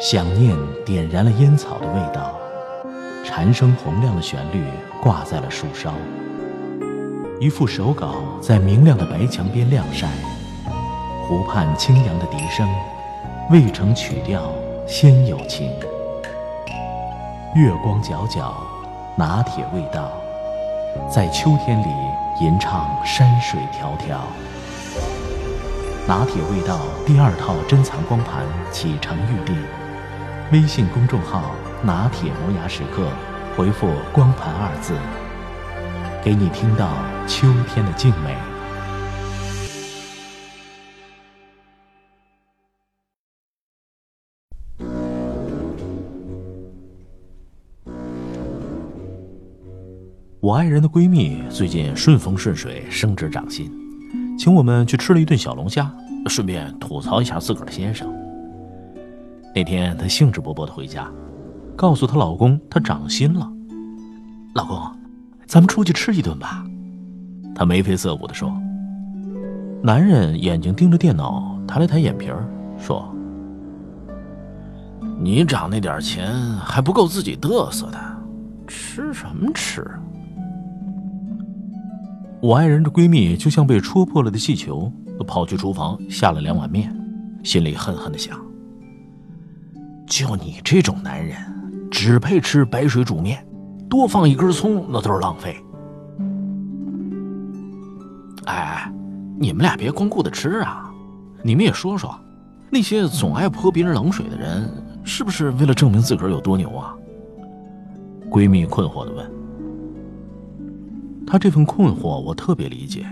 想念点燃了烟草的味道，蝉声洪亮的旋律挂在了树梢。一副手稿在明亮的白墙边晾晒，湖畔清扬的笛声，未成曲调先有情。月光皎皎，拿铁味道，在秋天里吟唱山水迢迢。拿铁味道第二套珍藏光盘启程预定，微信公众号“拿铁磨牙时刻”，回复“光盘”二字。给你听到秋天的静美。我爱人的闺蜜最近顺风顺水，升职涨薪，请我们去吃了一顿小龙虾，顺便吐槽一下自个儿的先生。那天她兴致勃勃的回家，告诉她老公她涨薪了，老公。咱们出去吃一顿吧，她眉飞色舞的说。男人眼睛盯着电脑，抬了抬眼皮儿，说：“你涨那点钱还不够自己嘚瑟的，吃什么吃？”我爱人的闺蜜就像被戳破了的气球，跑去厨房下了两碗面，心里恨恨的想：“就你这种男人，只配吃白水煮面。”多放一根葱，那都是浪费。哎，你们俩别光顾着吃啊，你们也说说，那些总爱泼别人冷水的人，是不是为了证明自个儿有多牛啊？闺蜜困惑的问。他这份困惑我特别理解，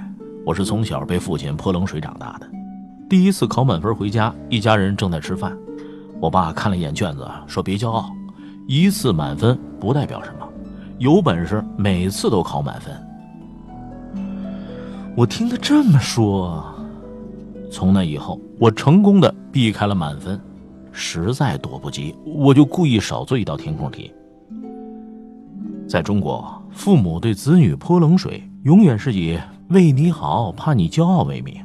我是从小被父亲泼冷水长大的。第一次考满分回家，一家人正在吃饭，我爸看了一眼卷子，说：“别骄傲，一次满分不代表什么。”有本事每次都考满分。我听他这么说，从那以后，我成功的避开了满分，实在躲不及，我就故意少做一道填空题。在中国，父母对子女泼冷水，永远是以为你好，怕你骄傲为名。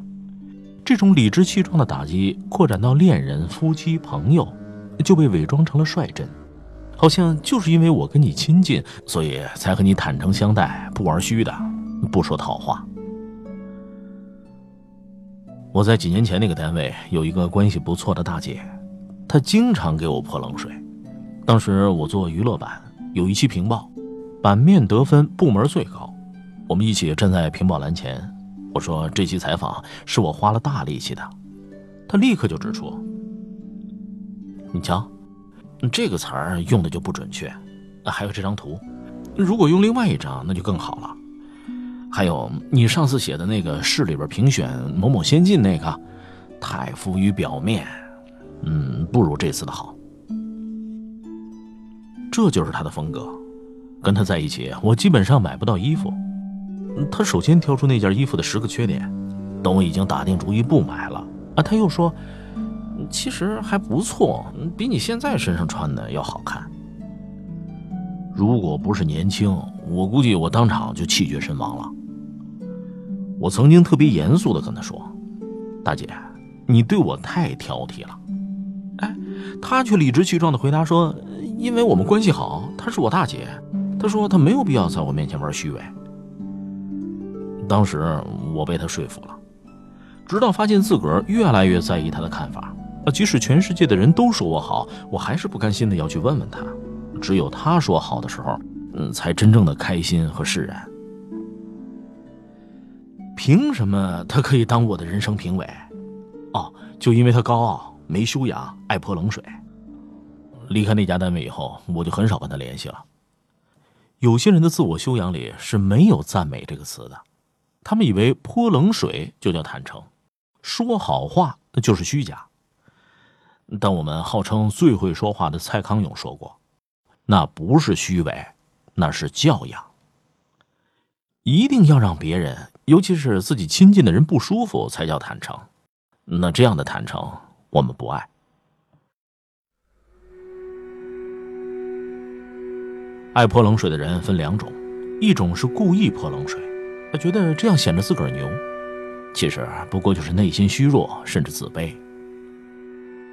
这种理直气壮的打击，扩展到恋人、夫妻、朋友，就被伪装成了率真。好像就是因为我跟你亲近，所以才和你坦诚相待，不玩虚的，不说套话。我在几年前那个单位有一个关系不错的大姐，她经常给我泼冷水。当时我做娱乐版，有一期评报，版面得分部门最高，我们一起站在评报栏前，我说这期采访是我花了大力气的，他立刻就指出，你瞧。这个词儿用的就不准确，还有这张图，如果用另外一张那就更好了。还有你上次写的那个市里边评选某某先进那个，太浮于表面，嗯，不如这次的好。这就是他的风格，跟他在一起，我基本上买不到衣服。他首先挑出那件衣服的十个缺点，等我已经打定主意不买了，啊，他又说。其实还不错，比你现在身上穿的要好看。如果不是年轻，我估计我当场就气绝身亡了。我曾经特别严肃的跟他说：“大姐，你对我太挑剔了。”哎，他却理直气壮的回答说：“因为我们关系好，她是我大姐。”他说他没有必要在我面前玩虚伪。当时我被他说服了，直到发现自个儿越来越在意他的看法。啊，即使全世界的人都说我好，我还是不甘心的要去问问他。只有他说好的时候，嗯，才真正的开心和释然。凭什么他可以当我的人生评委？哦，就因为他高傲、没修养、爱泼冷水。离开那家单位以后，我就很少跟他联系了。有些人的自我修养里是没有赞美这个词的，他们以为泼冷水就叫坦诚，说好话那就是虚假。但我们号称最会说话的蔡康永说过：“那不是虚伪，那是教养。一定要让别人，尤其是自己亲近的人不舒服，才叫坦诚。那这样的坦诚，我们不爱。爱泼冷水的人分两种，一种是故意泼冷水，他觉得这样显得自个儿牛，其实不过就是内心虚弱，甚至自卑。”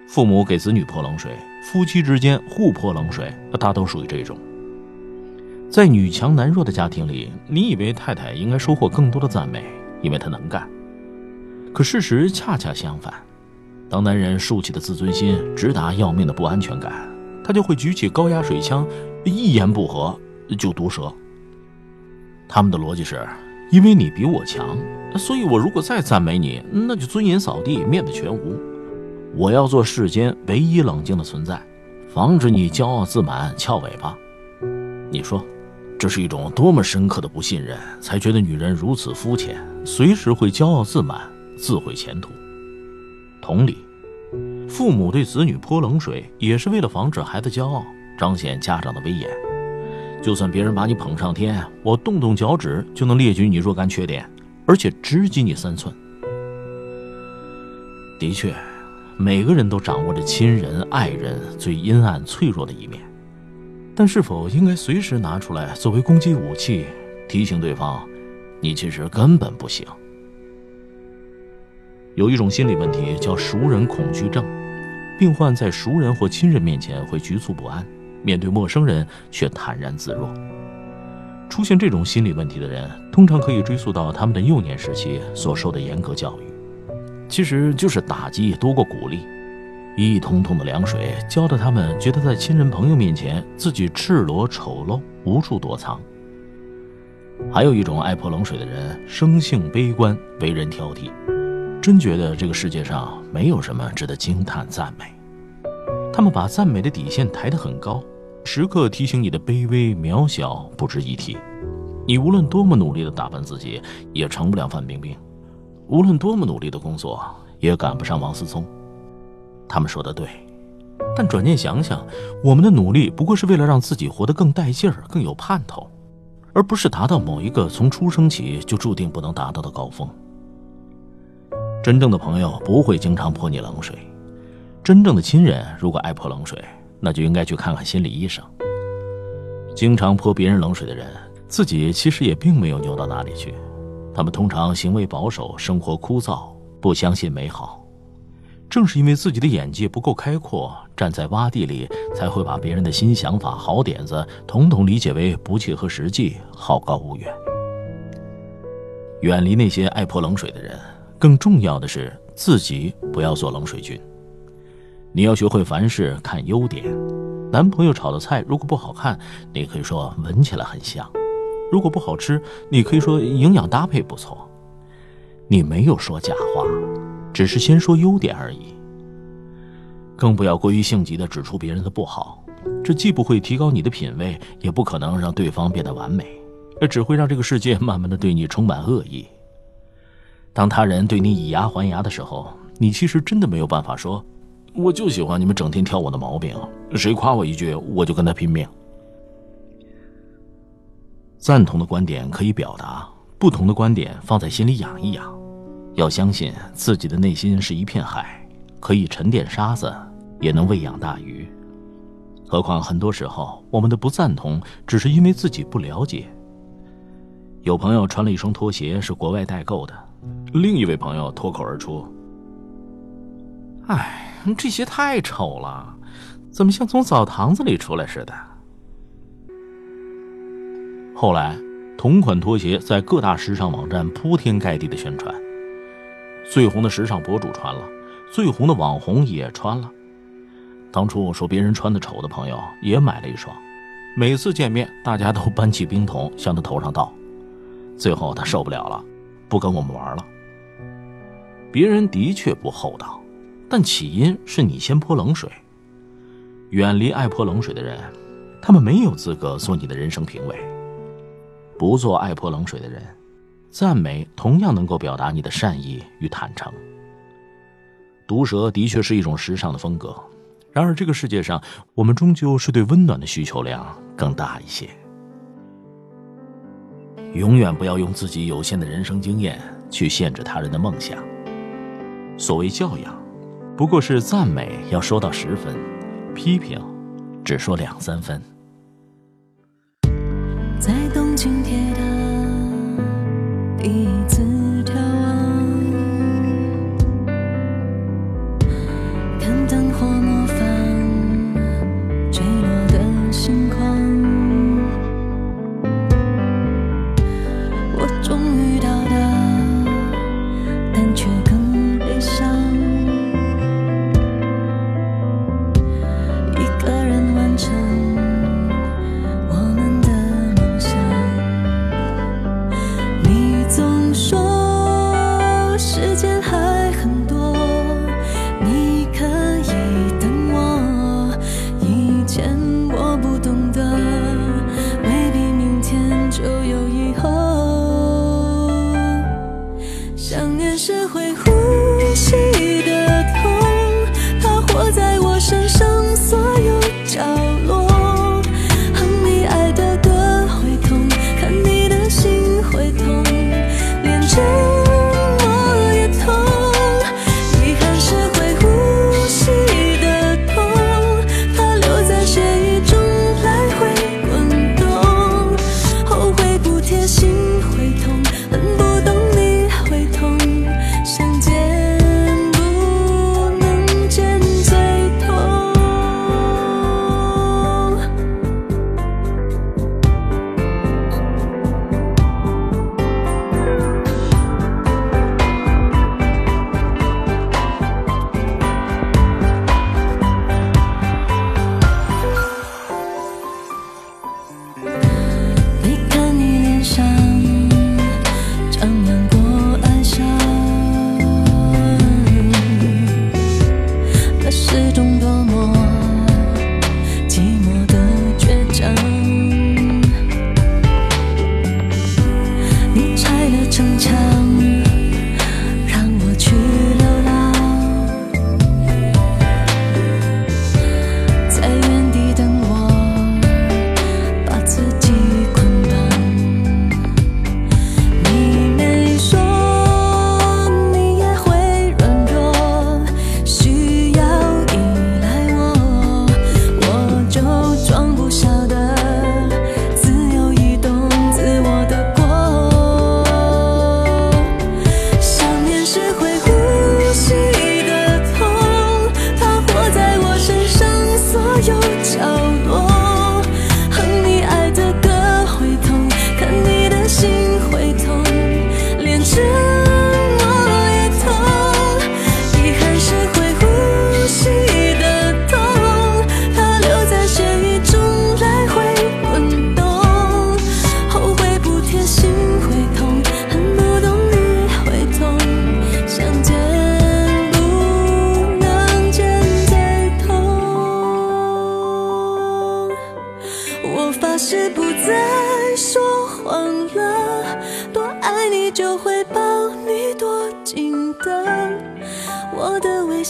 父母给子女泼冷水，夫妻之间互泼冷水，大都属于这种。在女强男弱的家庭里，你以为太太应该收获更多的赞美，因为她能干。可事实恰恰相反，当男人竖起的自尊心直达要命的不安全感，他就会举起高压水枪，一言不合就毒舌。他们的逻辑是：因为你比我强，所以我如果再赞美你，那就尊严扫地，面子全无。我要做世间唯一冷静的存在，防止你骄傲自满、翘尾巴。你说，这是一种多么深刻的不信任，才觉得女人如此肤浅，随时会骄傲自满、自毁前途。同理，父母对子女泼冷水，也是为了防止孩子骄傲，彰显家长的威严。就算别人把你捧上天，我动动脚趾就能列举你若干缺点，而且直击你三寸。的确。每个人都掌握着亲人、爱人最阴暗、脆弱的一面，但是否应该随时拿出来作为攻击武器，提醒对方，你其实根本不行？有一种心理问题叫熟人恐惧症，病患在熟人或亲人面前会局促不安，面对陌生人却坦然自若。出现这种心理问题的人，通常可以追溯到他们的幼年时期所受的严格教育。其实就是打击多过鼓励，一桶桶的凉水浇得他们觉得在亲人朋友面前自己赤裸丑陋，无处躲藏。还有一种爱泼冷水的人，生性悲观，为人挑剔，真觉得这个世界上没有什么值得惊叹赞美。他们把赞美的底线抬得很高，时刻提醒你的卑微渺小，不值一提。你无论多么努力地打扮自己，也成不了范冰冰。无论多么努力的工作，也赶不上王思聪。他们说的对，但转念想想，我们的努力不过是为了让自己活得更带劲儿、更有盼头，而不是达到某一个从出生起就注定不能达到的高峰。真正的朋友不会经常泼你冷水，真正的亲人如果爱泼冷水，那就应该去看看心理医生。经常泼别人冷水的人，自己其实也并没有牛到哪里去。他们通常行为保守，生活枯燥，不相信美好。正是因为自己的眼界不够开阔，站在洼地里，才会把别人的新想法、好点子统统理解为不切合实际、好高骛远。远离那些爱泼冷水的人，更重要的是自己不要做冷水军。你要学会凡事看优点。男朋友炒的菜如果不好看，你可以说闻起来很香。如果不好吃，你可以说营养搭配不错。你没有说假话，只是先说优点而已。更不要过于性急的指出别人的不好，这既不会提高你的品味，也不可能让对方变得完美，而只会让这个世界慢慢的对你充满恶意。当他人对你以牙还牙的时候，你其实真的没有办法说，我就喜欢你们整天挑我的毛病，谁夸我一句，我就跟他拼命。赞同的观点可以表达，不同的观点放在心里养一养。要相信自己的内心是一片海，可以沉淀沙子，也能喂养大鱼。何况很多时候，我们的不赞同只是因为自己不了解。有朋友穿了一双拖鞋是国外代购的，另一位朋友脱口而出：“哎，这鞋太丑了，怎么像从澡堂子里出来似的？”后来，同款拖鞋在各大时尚网站铺天盖地的宣传，最红的时尚博主穿了，最红的网红也穿了。当初说别人穿的丑的朋友也买了一双，每次见面大家都搬起冰桶向他头上倒，最后他受不了了，不跟我们玩了。别人的确不厚道，但起因是你先泼冷水。远离爱泼冷水的人，他们没有资格做你的人生评委。不做爱泼冷水的人，赞美同样能够表达你的善意与坦诚。毒舌的确是一种时尚的风格，然而这个世界上，我们终究是对温暖的需求量更大一些。永远不要用自己有限的人生经验去限制他人的梦想。所谓教养，不过是赞美要说到十分，批评只说两三分。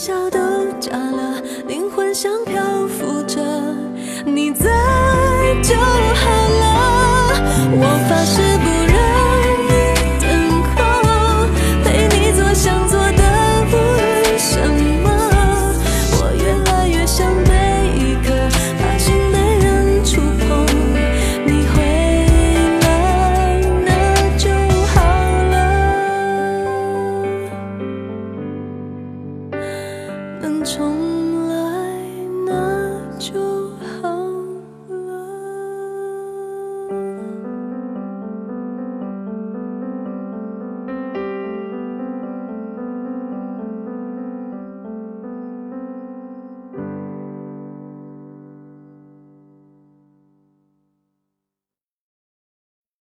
笑都假了，灵魂像漂浮着，你在就好了。我发誓不能重